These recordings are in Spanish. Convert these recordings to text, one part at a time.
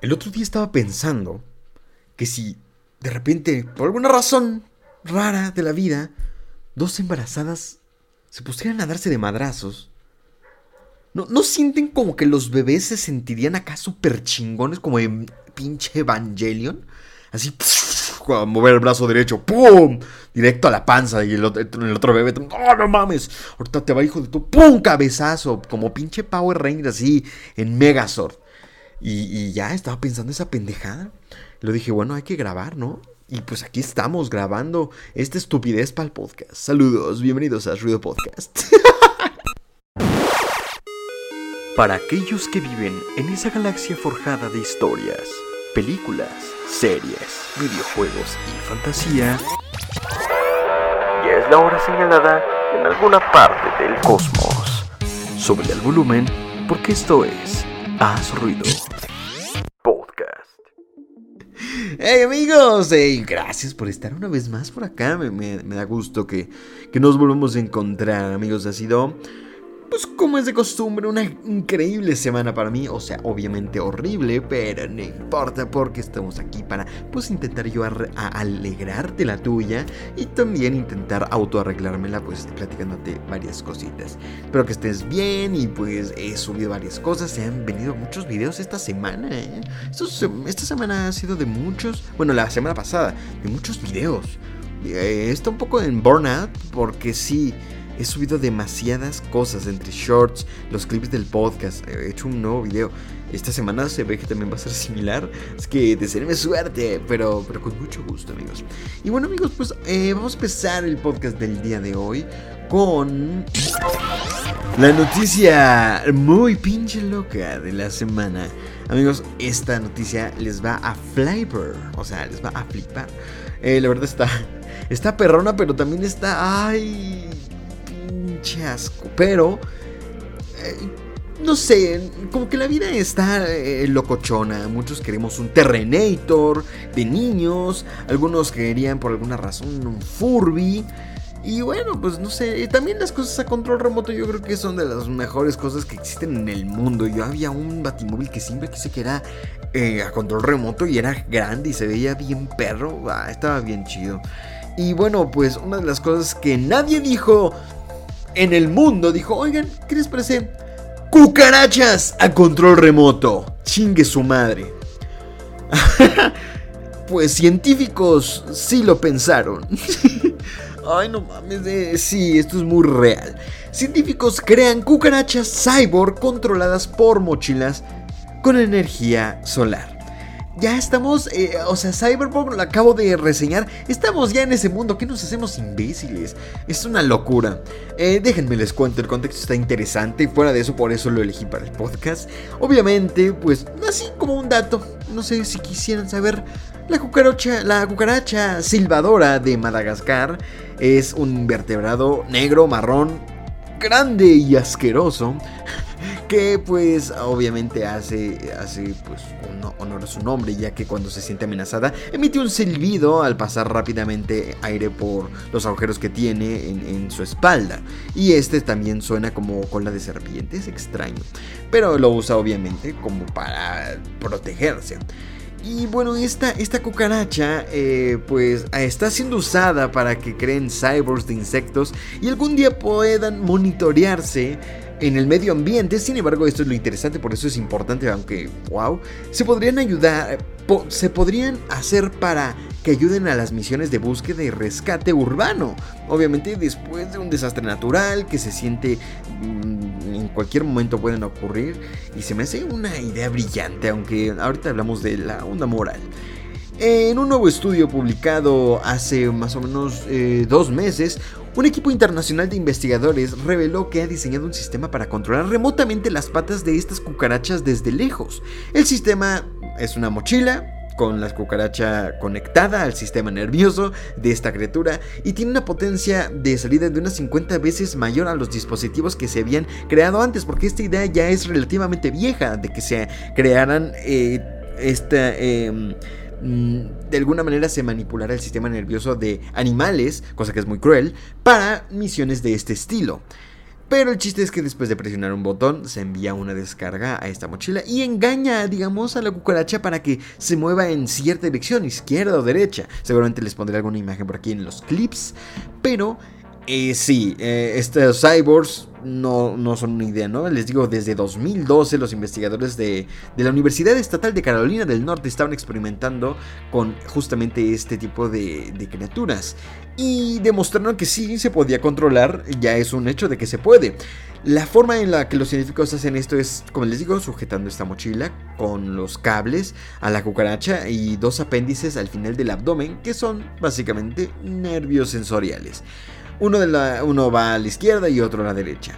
El otro día estaba pensando que si de repente, por alguna razón rara de la vida, dos embarazadas se pusieran a darse de madrazos, ¿no, ¿no sienten como que los bebés se sentirían acá súper chingones como en pinche Evangelion? Así, a mover el brazo derecho, ¡pum! Directo a la panza y el otro, bebé, ¡no, no mames! Ahorita te va hijo de tu, ¡pum! Cabezazo, como pinche Power Ranger así en Megazord. Y, ya estaba pensando esa pendejada. Lo dije, bueno, hay que grabar, ¿no? Y pues aquí estamos grabando esta estupidez para el podcast. Saludos, bienvenidos a Ruido Podcast. para aquellos que viven en esa galaxia forjada de historias, películas, series, videojuegos y fantasía, ya es la hora señalada en alguna parte del cosmos. Sube el volumen porque esto es Haz Ruido Podcast. Hey amigos, hey, gracias por estar una vez más por acá. Me, da gusto que, que nos volvamos a encontrar, amigos. Ha sido pues como es de costumbre, una increíble semana para mí. O sea, obviamente horrible, pero no importa porque estamos aquí para pues intentar yo a, alegrarte la tuya y también intentar autoarreglármela pues platicándote varias cositas. Espero que estés bien y pues he subido varias cosas. Se han venido muchos videos esta semana. ¿eh? esta semana ha sido de muchos, bueno, la semana pasada, de muchos videos. Eh, está un poco en burnout porque sí he subido demasiadas cosas entre shorts, los clips del podcast, he hecho un nuevo video. Esta semana se ve que también va a ser similar, es que deseenme suerte, pero, pero con mucho gusto amigos. Y bueno amigos, pues eh, vamos a empezar el podcast del día de hoy con la noticia muy pinche loca de la semana. Amigos, esta noticia les va a flipper, o sea, les va a flipar. Eh, la verdad está, está perrona, pero también está, ay, Pero, eh, no sé, como que la vida está eh, locochona. Muchos queremos un Terrenator de niños. Algunos querían por alguna razón un Furby. Y bueno, pues no sé, también las cosas a control remoto yo creo que son de las mejores cosas que existen en el mundo. Yo había un batimóvil que siempre quise que era eh, a control remoto y era grande y se veía bien perro. Ah, estaba bien chido. Y bueno, pues una de las cosas que nadie dijo en el mundo dijo, oigan, ¿qué les parece? Cucarachas a control remoto. Chingue su madre. pues científicos sí lo pensaron. Ay, no mames, eh, sí, esto es muy real. Científicos crean cucarachas cyborg controladas por mochilas con energía solar ya estamos, eh, o sea, Cyberpunk lo acabo de reseñar, estamos ya en ese mundo, ¿qué nos hacemos imbéciles? Es una locura. Eh, déjenme les cuento, el contexto está interesante y fuera de eso por eso lo elegí para el podcast. Obviamente, pues así como un dato, no sé si quisieran saber, la cucaracha, la cucaracha silbadora de Madagascar es un invertebrado negro, marrón, grande y asqueroso que pues obviamente hace, hace pues honor a su nombre ya que cuando se siente amenazada emite un silbido al pasar rápidamente aire por los agujeros que tiene en, su espalda y este también suena como cola de serpiente, es extraño, pero lo usa obviamente como para protegerse. Y bueno, esta, esta cucaracha eh, pues está siendo usada para que creen cyborgs de insectos y algún día puedan monitorearse en el medio ambiente. Sin embargo, esto es lo interesante, por eso es importante, aunque, wow, se podrían ayudar, se podrían hacer para que ayuden a las misiones de búsqueda y rescate urbano. Obviamente después de un desastre natural que se siente mm, en cualquier momento pueden ocurrir y se me hace una idea brillante, aunque ahorita hablamos de la onda moral. En un nuevo estudio publicado hace más o menos eh, dos meses, un equipo internacional de investigadores reveló que ha diseñado un sistema para controlar remotamente las patas de estas cucarachas desde lejos. El sistema es una mochila con la cucaracha conectada al sistema nervioso de esta criatura y tiene una potencia de salida de unas 50 veces mayor a los dispositivos que se habían creado antes, porque esta idea ya es relativamente vieja de que se crearan eh, esta... Em, de alguna manera se manipulará el sistema nervioso de animales, cosa que es muy cruel, para misiones de este estilo. Pero el chiste es que después de presionar un botón se envía una descarga a esta mochila y engaña, digamos, a la cucaracha para que se mueva en cierta dirección, izquierda o derecha. Seguramente les pondré alguna imagen por aquí en los clips. Pero eh, sí, estos cyborgs no, no son una idea, ¿no? Les digo, desde 2012 los investigadores de, de, la Universidad Estatal de Carolina del Norte estaban experimentando con justamente este tipo de criaturas. Y demostraron que sí se podía controlar, ya es un hecho de que se puede. La forma en la que los científicos hacen esto es, como les digo, sujetando esta mochila con los cables a la cucaracha y dos apéndices al final del abdomen, que son básicamente nervios sensoriales. Uno, de la, uno va a la izquierda y otro a la derecha.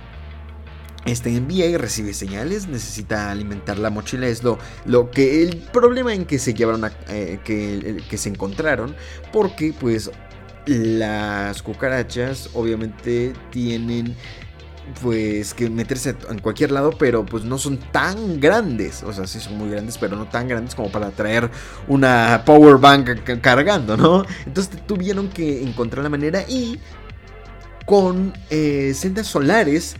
Este envía y recibe señales, necesita alimentar la mochila, es lo, lo que el problema en que se llevaron a, eh, que, que se encontraron, porque pues las cucarachas obviamente tienen pues que meterse en cualquier lado, pero pues no son tan grandes. O sea, sí son muy grandes, pero no tan grandes como para traer una power bank cargando, ¿no? Entonces tuvieron que encontrar la manera y con eh, sendas solares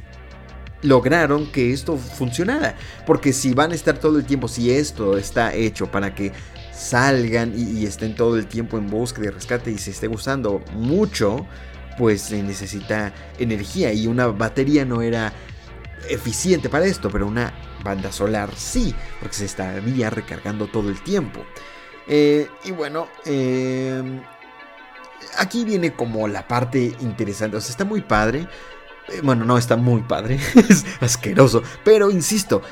lograron que esto funcionara. Porque si van a estar todo el tiempo, si esto está hecho para que salgan y, estén todo el tiempo en búsqueda y rescate y se esté gustando mucho, pues se necesita energía y una batería no era eficiente para esto, pero una banda solar sí, porque se estaría recargando todo el tiempo. Eh, y bueno, eh, aquí viene como la parte interesante. O sea, está muy padre. Eh, bueno, no está muy padre. es asqueroso. Pero insisto,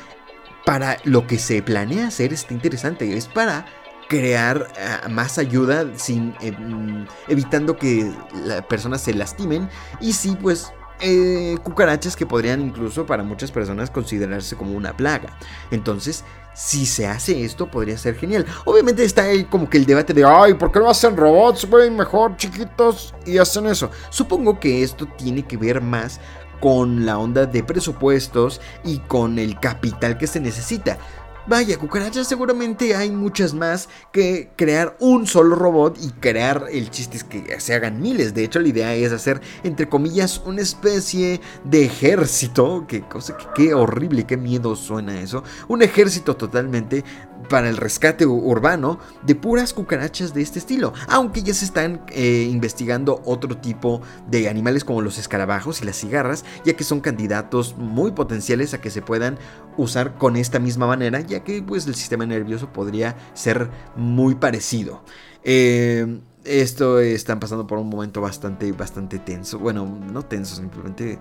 para lo que se planea hacer está interesante. Es para crear uh, más ayuda sin mm, evitando que las personas se lastimen y sí pues eh, cucarachas que podrían incluso para muchas personas considerarse como una plaga. Entonces, si se hace esto, podría ser genial. Obviamente está ahí como que el debate de, ay, ¿por qué no hacen robots? Pueden mejor chiquitos y hacen eso. Supongo que esto tiene que ver más con la onda de presupuestos y con el capital que se necesita. Vaya, cucarachas seguramente hay muchas más que crear un solo robot y crear el chiste es que se hagan miles. De hecho, la idea es hacer, entre comillas, una especie de ejército. Qué cosa, qué horrible, qué miedo suena eso. Un ejército totalmente para el rescate urbano de puras cucarachas de este estilo. Aunque ya se están eh, investigando otro tipo de animales como los escarabajos y las cigarras, ya que son candidatos muy potenciales a que se puedan usar con esta misma manera ya que pues el sistema nervioso podría ser muy parecido. Eh, esto están pasando por un momento bastante, bastante tenso. Bueno, no tenso, simplemente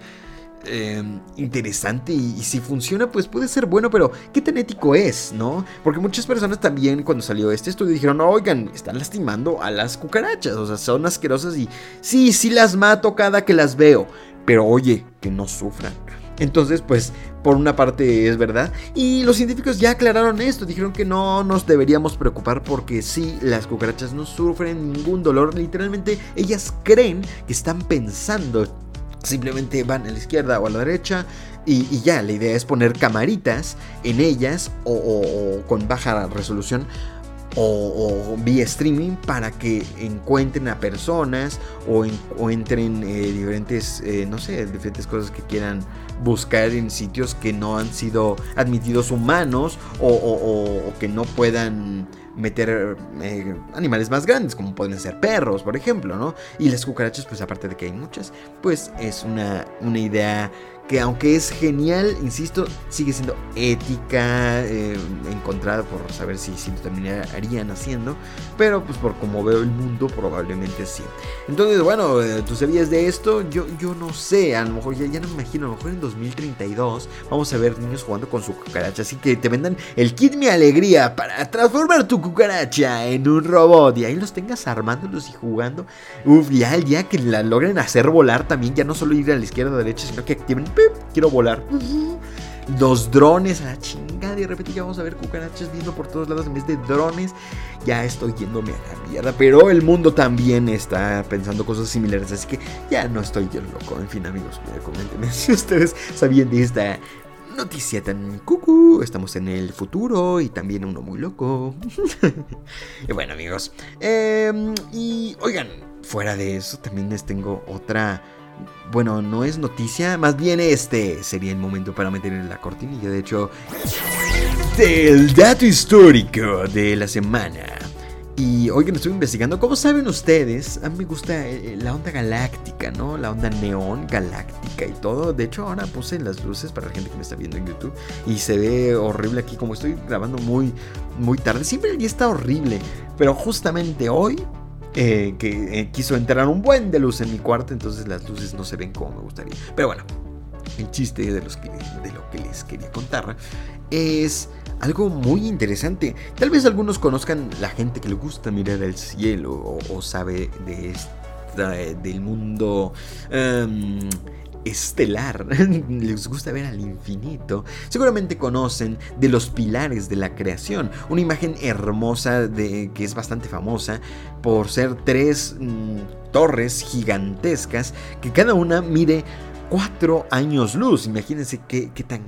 eh, interesante. Y, y, si funciona, pues puede ser bueno, pero ¿qué tan ético es, no? Porque muchas personas también, cuando salió este estudio, dijeron: Oigan, están lastimando a las cucarachas. O sea, son asquerosas y sí, sí las mato cada que las veo. Pero oye, que no sufran. Entonces, pues, por una parte es verdad. Y los científicos ya aclararon esto. Dijeron que no nos deberíamos preocupar porque sí, las cucarachas no sufren ningún dolor. Literalmente, ellas creen que están pensando. Simplemente van a la izquierda o a la derecha. Y, ya, la idea es poner camaritas en ellas o con baja resolución o, o, vía streaming para que encuentren a personas o encuentren eh, diferentes, eh, no sé, diferentes cosas que quieran buscar en sitios que no han sido admitidos humanos o, o que no puedan meter eh, animales más grandes, como pueden ser perros, por ejemplo, ¿no? Y las cucarachas, pues aparte de que hay muchas, pues es una, una idea que aunque es genial, insisto, sigue siendo ética, eh, encontrada por saber si, si lo terminarían haciendo, pero pues por como veo el mundo, probablemente sí. Entonces, bueno, eh, tú sabías de esto, yo, yo no sé, a lo mejor ya, ya no me imagino, a lo mejor en 2032 vamos a ver niños jugando con su cucaracha, así que te vendan el kit Mi Alegría para transformar tu cucaracha en un robot y ahí los tengas armándolos y jugando. Uf, ya el día que la logren hacer volar también, ya no solo ir a la izquierda o a derecha, sino que activen quiero volar. Los drones a la chingada. Y de repente ya vamos a ver cucarachas viendo por todos lados en vez de drones. Ya estoy yéndome a la mierda. Pero el mundo también está pensando cosas similares. Así que ya no estoy yo loco. En fin, amigos, coméntenme si ustedes sabían de esta noticia tan cucu. Estamos en el futuro y también uno muy loco. y bueno, amigos. Eh, y oigan, fuera de eso, también les tengo otra bueno, no es noticia, más bien este sería el momento para meter en la cortinilla. De hecho, el dato histórico de la semana. Y hoy que estoy investigando, como saben ustedes, a mí me gusta eh, la onda galáctica, ¿no? La onda neón galáctica y todo. De hecho, ahora puse las luces para la gente que me está viendo en YouTube y se ve horrible aquí, como estoy grabando muy, muy tarde. Siempre el día está horrible, pero justamente hoy eh, que eh, quiso entrar un buen de luz en mi cuarto, entonces las luces no se ven como me gustaría. Pero bueno, el chiste de, lo que les quería contar es algo muy interesante. Tal vez algunos conozcan la gente que le gusta mirar al cielo o, sabe de esta, del mundo em, estelar, les gusta ver al infinito, seguramente conocen de los pilares de la creación, una imagen hermosa de, que es bastante famosa por ser tres mm, torres gigantescas que cada una mide cuatro años luz, imagínense qué, qué tan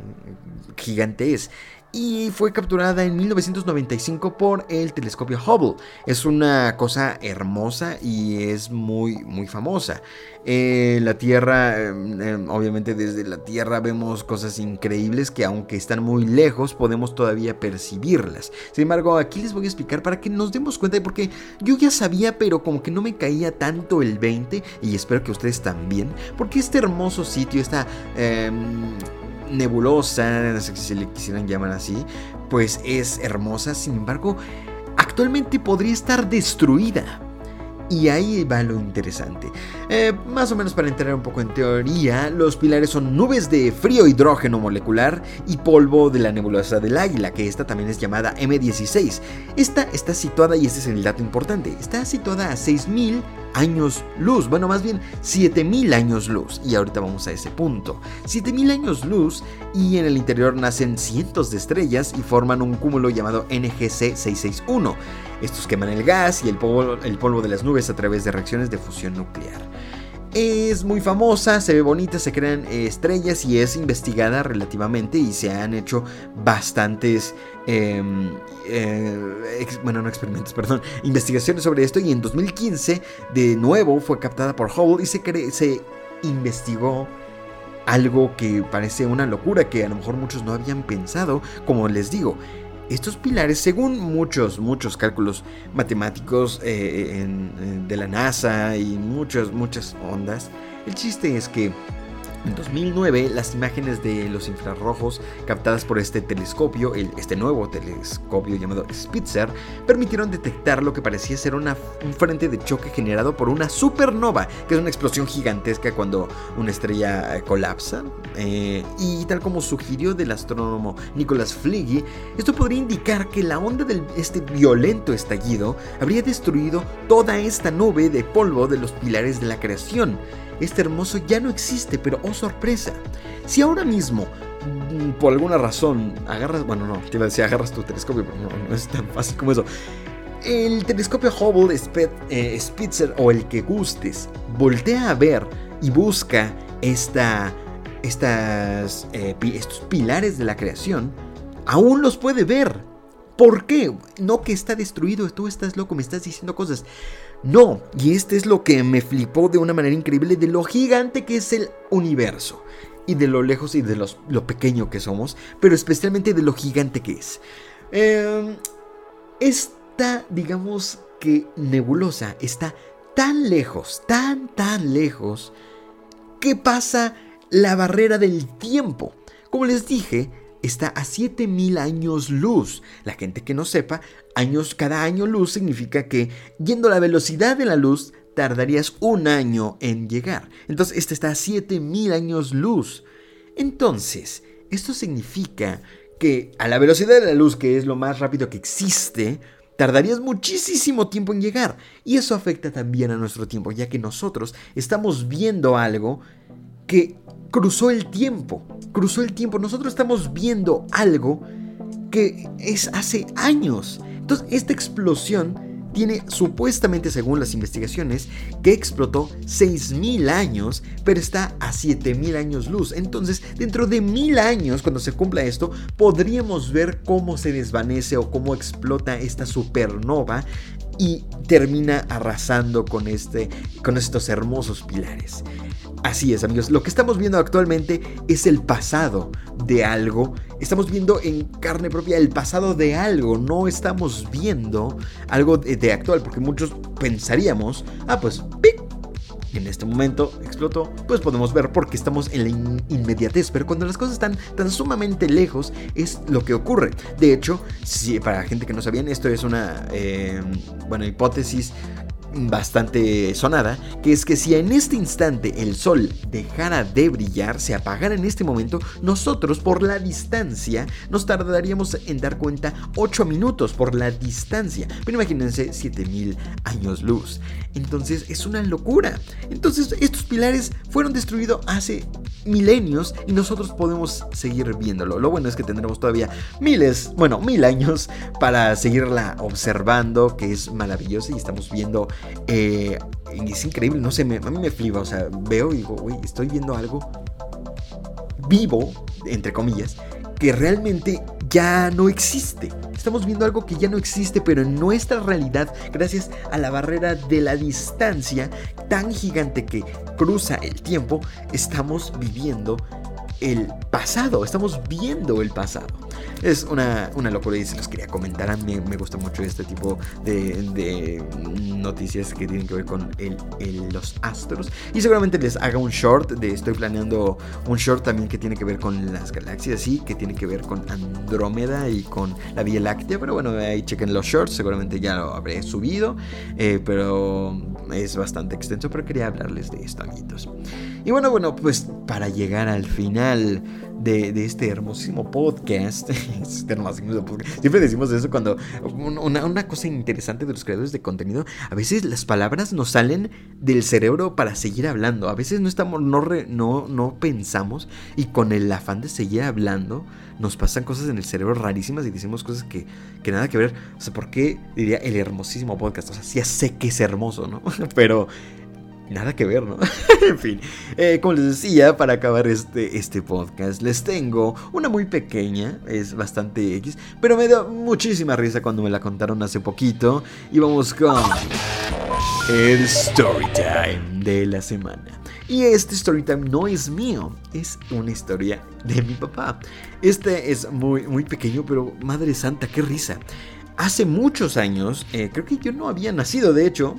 gigante es y fue capturada en 1995 por el telescopio Hubble. Es una cosa hermosa y es muy, muy famosa. Eh, la Tierra, em, em, obviamente desde la Tierra vemos cosas increíbles que aunque están muy lejos podemos todavía percibirlas. Sin embargo, aquí les voy a explicar para que nos demos cuenta de porque yo ya sabía, pero como que no me caía tanto el 20 y espero que ustedes también, porque este hermoso sitio, está nebulosa, si le quisieran llamar así, pues es hermosa, sin embargo, actualmente podría estar destruida. Y ahí va lo interesante. Eh, más o menos para entrar un poco en teoría, los pilares son nubes de frío hidrógeno molecular y polvo de la nebulosa del águila, que esta también es llamada M16. Esta está situada, y este es el dato importante, está situada a 6000 años luz, bueno, más bien 7000 años luz, y ahorita vamos a ese punto. 7000 años luz y en el interior nacen cientos de estrellas y forman un cúmulo llamado NGC 661. Estos queman el gas y el polvo, el polvo de las nubes a través de reacciones de fusión nuclear. Es muy famosa, se ve bonita, se crean estrellas y es investigada relativamente y se han hecho bastantes, em, eh, bueno, no experimentos, perdón, investigaciones sobre esto y en 2015 de nuevo fue captada por Hubble y se, se investigó algo que parece una locura que a lo mejor muchos no habían pensado, como les digo, estos pilares, según muchos, muchos cálculos matemáticos eh, de la NASA y muchas, muchas ondas, el chiste es que en 2009, las imágenes de los infrarrojos captadas por este telescopio, este nuevo telescopio llamado Spitzer, permitieron detectar lo que parecía ser un frente de choque generado por una supernova, que es una explosión gigantesca cuando una estrella eh, colapsa. Eh, y tal como sugirió el astrónomo Nicholas Fliggy, esto podría indicar que la onda de este violento estallido habría destruido toda esta nube de polvo de los pilares de la creación este hermoso ya no existe, pero oh sorpresa, si ahora mismo mm, por alguna razón agarras, bueno no, te iba a decir agarras tu telescopio, pero no, es tan fácil como eso. El telescopio Hubble eh, Spitzer o el que gustes, voltea a ver y busca esta, estas, eh, estos pilares de la creación, aún los puede ver. ¿Por qué? No que está destruido, tú estás loco, me estás diciendo cosas. No, y este es lo que me flipó de una manera increíble de lo gigante que es el universo. Y de lo lejos y de lo pequeño que somos, pero especialmente de lo gigante que es. Em, esta, digamos que nebulosa está tan lejos, tan, tan lejos, que pasa la barrera del tiempo. Como les dije, está a 7000 años luz. La gente que no sepa, años cada año luz significa que yendo a la velocidad de la luz tardarías un año en llegar. Entonces, este está a 7000 años luz. Entonces, esto significa que a la velocidad de la luz, que es lo más rápido que existe, tardarías muchísimo tiempo en llegar. Y eso afecta también a nuestro tiempo, ya que nosotros estamos viendo algo que cruzó el tiempo, cruzó el tiempo. Nosotros estamos viendo algo que es hace años. Entonces, esta explosión tiene supuestamente, según las investigaciones, que explotó 6.000 años, pero está a 7.000 años luz. Entonces, dentro de mil años, cuando se cumpla esto, podríamos ver cómo se desvanece o cómo explota esta supernova y termina arrasando con, este, con estos hermosos pilares. Así es, amigos. Lo que estamos viendo actualmente es el pasado de algo. Estamos viendo en carne propia el pasado de algo. No estamos viendo algo de, actual. Porque muchos pensaríamos, ah, pues, en este momento explotó, pues podemos ver porque estamos en la inmediatez, pero cuando las cosas están tan sumamente lejos es lo que ocurre. De hecho, para gente que no sabían, esto es una eh, bueno, hipótesis bastante sonada, que es que si en este instante el sol dejara de brillar, se apagara en este momento, nosotros por la distancia nos tardaríamos en dar cuenta 8 minutos por la distancia. Pero imagínense 7000 años luz. Entonces es una locura. Entonces estos pilares fueron destruidos hace milenios y nosotros podemos seguir viéndolo. Lo bueno es que tendremos todavía miles, bueno, mil años para seguirla observando, que es maravilloso y estamos viendo eh, es increíble, no sé, a mí me flipa, o sea, veo y digo, güey, estoy viendo algo vivo, entre comillas, que realmente ya no existe. Estamos viendo algo que ya no existe, pero en nuestra realidad, gracias a la barrera de la distancia tan gigante que cruza el tiempo, estamos viviendo el pasado, estamos viendo el pasado. Es una, una locura y se los quería comentar. A mí me gusta mucho este tipo de, noticias que tienen que ver con el, los astros. Y seguramente les haga un short. De, estoy planeando un short también que tiene que ver con las galaxias, sí, que tiene que ver con Andrómeda y con la Vía Láctea. Pero bueno, ahí chequen los shorts. Seguramente ya lo habré subido. Eh, pero es bastante extenso. Pero quería hablarles de esto, amiguitos. Y bueno, bueno, pues para llegar al final de, este hermosísimo podcast. este hermosísimo podcast. Siempre decimos eso cuando. Una, cosa interesante de los creadores de contenido. A veces las palabras nos salen del cerebro para seguir hablando. A veces no estamos. No, no, no pensamos. Y con el afán de seguir hablando. Nos pasan cosas en el cerebro rarísimas y decimos cosas que, que nada que ver. O sea, ¿por qué diría el hermosísimo podcast? O sea, ya sé que es hermoso, ¿no? Pero nada que ver, ¿no? en fin, eh, como les decía, para acabar este, este podcast, les tengo una muy pequeña, es bastante X, pero me dio muchísima risa cuando me la contaron hace poquito. Y vamos con el story time de la semana. Y este story time no es mío, es una historia de mi papá. Este es muy, muy pequeño, pero madre santa, qué risa. Hace muchos años, eh, creo que yo no había nacido, de hecho,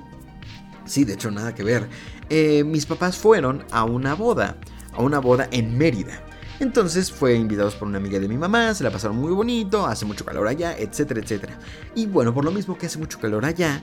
Sí, de hecho, nada que ver. Eh, mis papás fueron a una boda, a una boda en Mérida. Entonces fue invitados por una amiga de mi mamá, se la pasaron muy bonito, hace mucho calor allá, etcétera, etcétera. Y bueno, por lo mismo que hace mucho calor allá,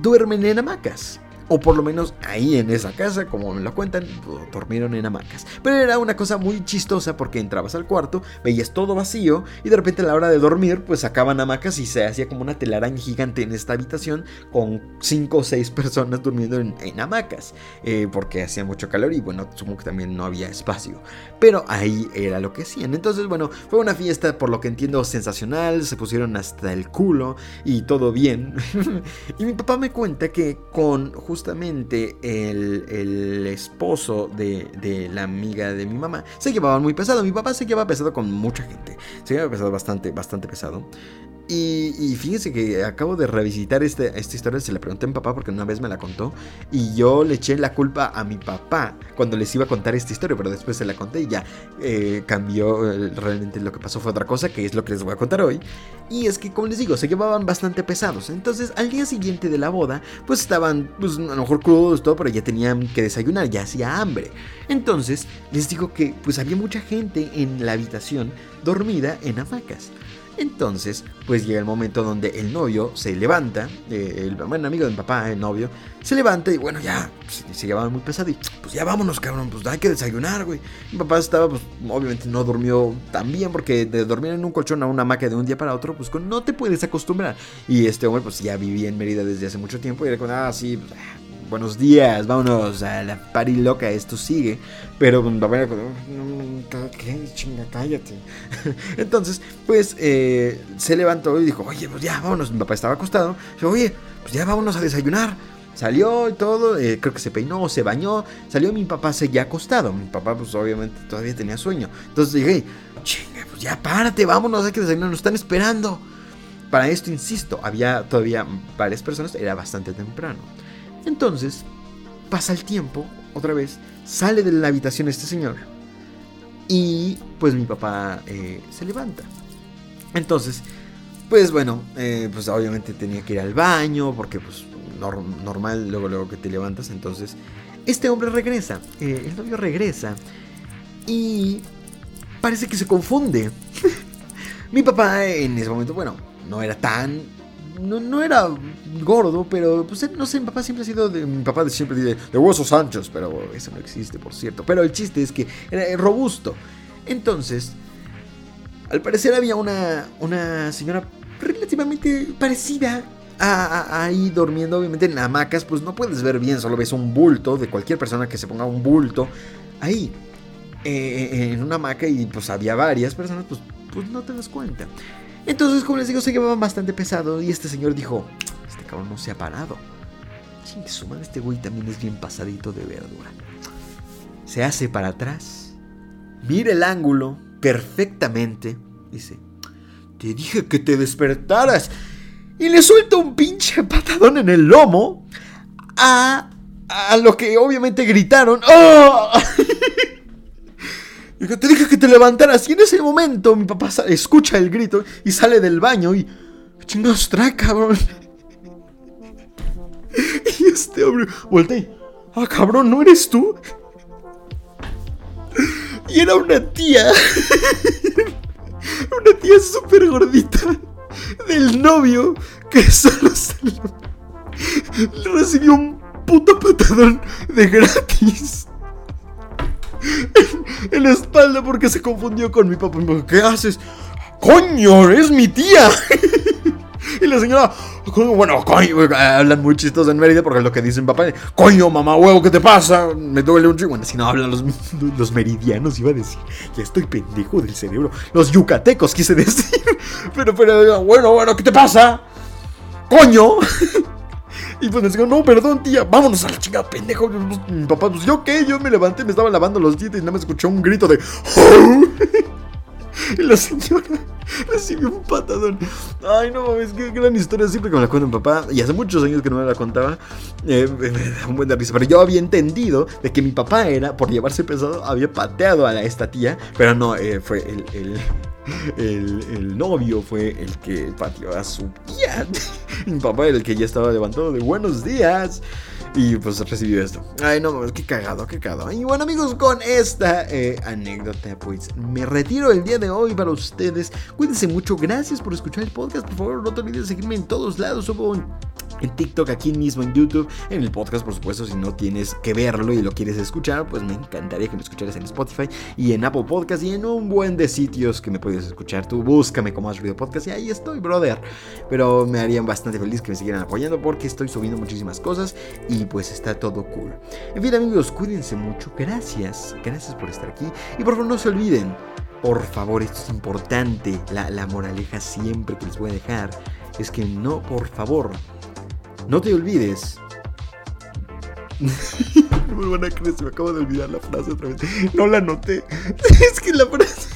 duermen en hamacas. O por lo menos ahí en esa casa, como me lo cuentan, dormieron en hamacas. Pero era una cosa muy chistosa porque entrabas al cuarto, veías todo vacío y de repente a la hora de dormir pues sacaban hamacas y se hacía como una telaraña gigante en esta habitación con cinco o seis personas durmiendo en, hamacas. Eh, porque hacía mucho calor y bueno, supongo que también no había espacio. Pero ahí era lo que hacían. Entonces bueno, fue una fiesta por lo que entiendo sensacional, se pusieron hasta el culo y todo bien. y mi papá me cuenta que con justamente el, esposo de, la amiga de mi mamá se llevaban muy pesado. Mi papá se llevaba pesado con mucha gente. Se llevaba pesado bastante, bastante pesado. Y, fíjense que acabo de revisitar este, esta historia, se la pregunté a mi papá porque una vez me la contó y yo le eché la culpa a mi papá cuando les iba a contar esta historia, pero después se la conté y ya eh, cambió, eh, realmente lo que pasó fue otra cosa, que es lo que les voy a contar hoy. Y es que, como les digo, se llevaban bastante pesados. Entonces, al día siguiente de la boda, pues estaban, pues a lo mejor crudos, todo, pero ya tenían que desayunar, ya hacía hambre. Entonces, les digo que pues había mucha gente en la habitación dormida en hamacas. Entonces, pues llega el momento donde el novio se levanta, eh, el buen amigo de mi papá, el novio, se levanta y bueno, ya, pues, se, llevaban muy pesado y pues ya vámonos, cabrón, pues hay que desayunar, güey. Mi papá estaba, pues obviamente no durmió tan bien porque de dormir en un colchón a una hamaca de un día para otro, pues no te puedes acostumbrar. Y este hombre, pues ya vivía en Mérida desde hace mucho tiempo y era como, ah, sí, pues, buenos días, vámonos a la pari loca, esto sigue. Pero mi papá era ¿qué? Chinga, cállate. Entonces, pues eh, se levantó y dijo, oye, pues ya, vámonos. Mi papá estaba acostado. Dijo, oye, pues ya vámonos a desayunar. Salió y todo, eh, creo que se peinó, se bañó, salió mi papá seguía acostado. Mi papá pues obviamente todavía tenía sueño. Entonces dije, chinga, pues ya párate, vámonos, hay que desayunar, nos están esperando. Para esto, insisto, había todavía varias personas, era bastante temprano. Entonces, pasa el tiempo, otra vez, sale de la habitación este señor. Y pues mi papá eh, se levanta. Entonces, pues bueno, eh, pues obviamente tenía que ir al baño, porque pues normal, luego, luego que te levantas. Entonces, este hombre regresa, eh, el novio regresa. Y parece que se confunde. mi papá en ese momento, bueno, no era tan no, no, era gordo, pero pues no sé, mi papá siempre ha sido de, mi papá siempre dice de huesos anchos, pero eso no existe, por cierto. Pero el chiste es que era robusto. Entonces, al parecer había una, una señora relativamente parecida a, ahí durmiendo, obviamente en hamacas, pues no puedes ver bien, solo ves un bulto de cualquier persona que se ponga un bulto ahí. Eh, en una hamaca y pues había varias personas, pues, pues no te das cuenta. Entonces, como les digo, se llevaban bastante pesado y este señor dijo, este cabrón no se ha parado. Chingue su madre, este güey también es bien pasadito de verdura. Se hace para atrás, mira el ángulo perfectamente, dice, te dije que te despertaras. Y le suelta un pinche patadón en el lomo a, a lo que obviamente gritaron. ¡Oh! te dije que te levantaras. Y en ese momento mi papá escucha el grito y sale del baño y. ¿Qué chingados cabrón? Y este hombre voltea Ah, cabrón, ¿no eres tú? Y era una tía. Una tía súper gordita. Del novio que solo se le recibió un puto patadón de gratis en, la espalda porque se confundió con mi papá. ¿Qué haces? ¡Coño! ¡Es mi tía! y la señora, bueno, coño, hablan muy chistosos en Mérida porque es lo que dicen papá. Coño, mamá, huevo, ¿qué te pasa? Me duele un chico. Bueno, si no hablan los, los meridianos, iba a decir. Ya estoy pendejo del cerebro. Los yucatecos, quise decir. Pero, pero, bueno, bueno, ¿qué te pasa? ¡Coño! Y pues me dijo, no, perdón, tía, vámonos a la chingada, pendejo. Mi papá, pues yo qué, yo me levanté, me estaba lavando los dientes y nada me escuchó un grito de. la señora recibió un patadón. Ay, no mames, qué gran historia. Siempre que me la cuenta mi papá, y hace muchos años que no me la contaba, eh, me, da un buen de risa. Pero yo había entendido de que mi papá era, por llevarse pesado, había pateado a esta tía. Pero no, eh, fue el, el, el, novio fue el que pateó a su tía. Mi papá era el que ya estaba levantado de buenos días. Y pues recibió esto. Ay, no, qué cagado, qué cagado. Y bueno, amigos, con esta eh, anécdota, pues me retiro el día de hoy para ustedes. Cuídense mucho. Gracias por escuchar el podcast. Por favor, no te olvides de seguirme en todos lados. Subo en TikTok, aquí mismo en YouTube, en el podcast, por supuesto, si no tienes que verlo y lo quieres escuchar, pues me encantaría que me escucharas en Spotify y en Apple Podcast y en un buen de sitios que me puedes escuchar. Tú búscame como has ruido podcast y ahí estoy, brother. Pero me harían bastante feliz que me siguieran apoyando porque estoy subiendo muchísimas cosas y pues está todo cool. En fin, amigos, cuídense mucho. Gracias, gracias por estar aquí y por favor no se olviden. Por favor, esto es importante. La, la moraleja siempre que les voy a dejar es que no, por favor, no te olvides. no me van a creer, se me acaba de olvidar la frase otra vez. No la noté. es que la frase.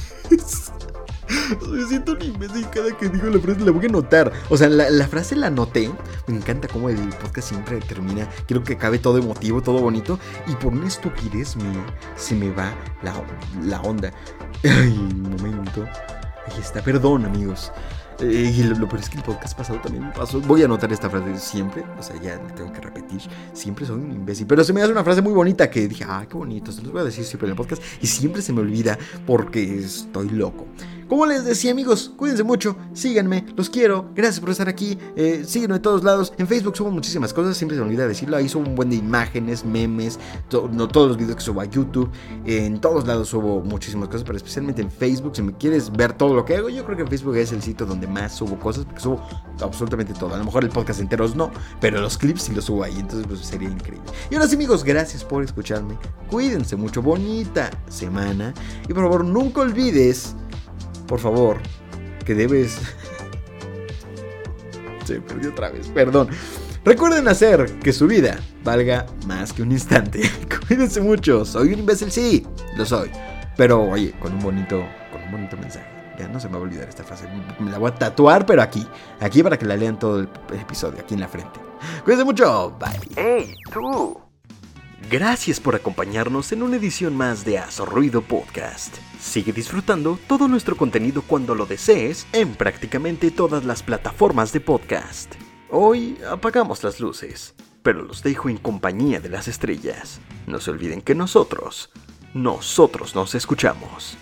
Me siento un imbécil cada que digo la frase la voy a notar. O sea, la, frase la noté. Me encanta cómo el podcast siempre termina. Quiero que acabe todo emotivo, todo bonito. Y por una estupidez mía se me va la, la onda. Ay, un momento. Ahí está, perdón amigos. Eh, y lo, peor es que el podcast pasado también me pasó. Voy a anotar esta frase siempre. O sea, ya la tengo que repetir. Siempre soy un imbécil. Pero se me hace una frase muy bonita que dije, ah, qué bonito. Se los voy a decir siempre en el podcast. Y siempre se me olvida porque estoy loco. Como les decía amigos, cuídense mucho, síganme, los quiero, gracias por estar aquí, eh, en todos lados, en Facebook subo muchísimas cosas, siempre se me olvida decirlo, ahí subo un buen de imágenes, memes, no, todos los videos que subo a YouTube, en todos lados subo muchísimas cosas, pero especialmente en Facebook, si me quieres ver todo lo que hago, yo creo que Facebook es el sitio donde más subo cosas, porque subo absolutamente todo, a lo mejor el podcast enteros no, pero los clips sí los subo ahí, entonces pues sería increíble. Y ahora sí amigos, gracias por escucharme, cuídense mucho, bonita semana, y por favor nunca olvides por favor, que debes... Se perdió otra vez, perdón. Recuerden hacer que su vida valga más que un instante. Cuídense mucho, soy un imbécil, sí, lo soy. Pero oye, con un bonito, con un bonito mensaje. Ya no se me va a olvidar esta frase. Me la voy a tatuar, pero aquí. Aquí para que la lean todo el episodio, aquí en la frente. Cuídense mucho. Bye. ¡Hey, tú! Gracias por acompañarnos en una edición más de Azo Ruido Podcast. Sigue disfrutando todo nuestro contenido cuando lo desees en prácticamente todas las plataformas de podcast. Hoy apagamos las luces, pero los dejo en compañía de las estrellas. No se olviden que nosotros, nosotros nos escuchamos.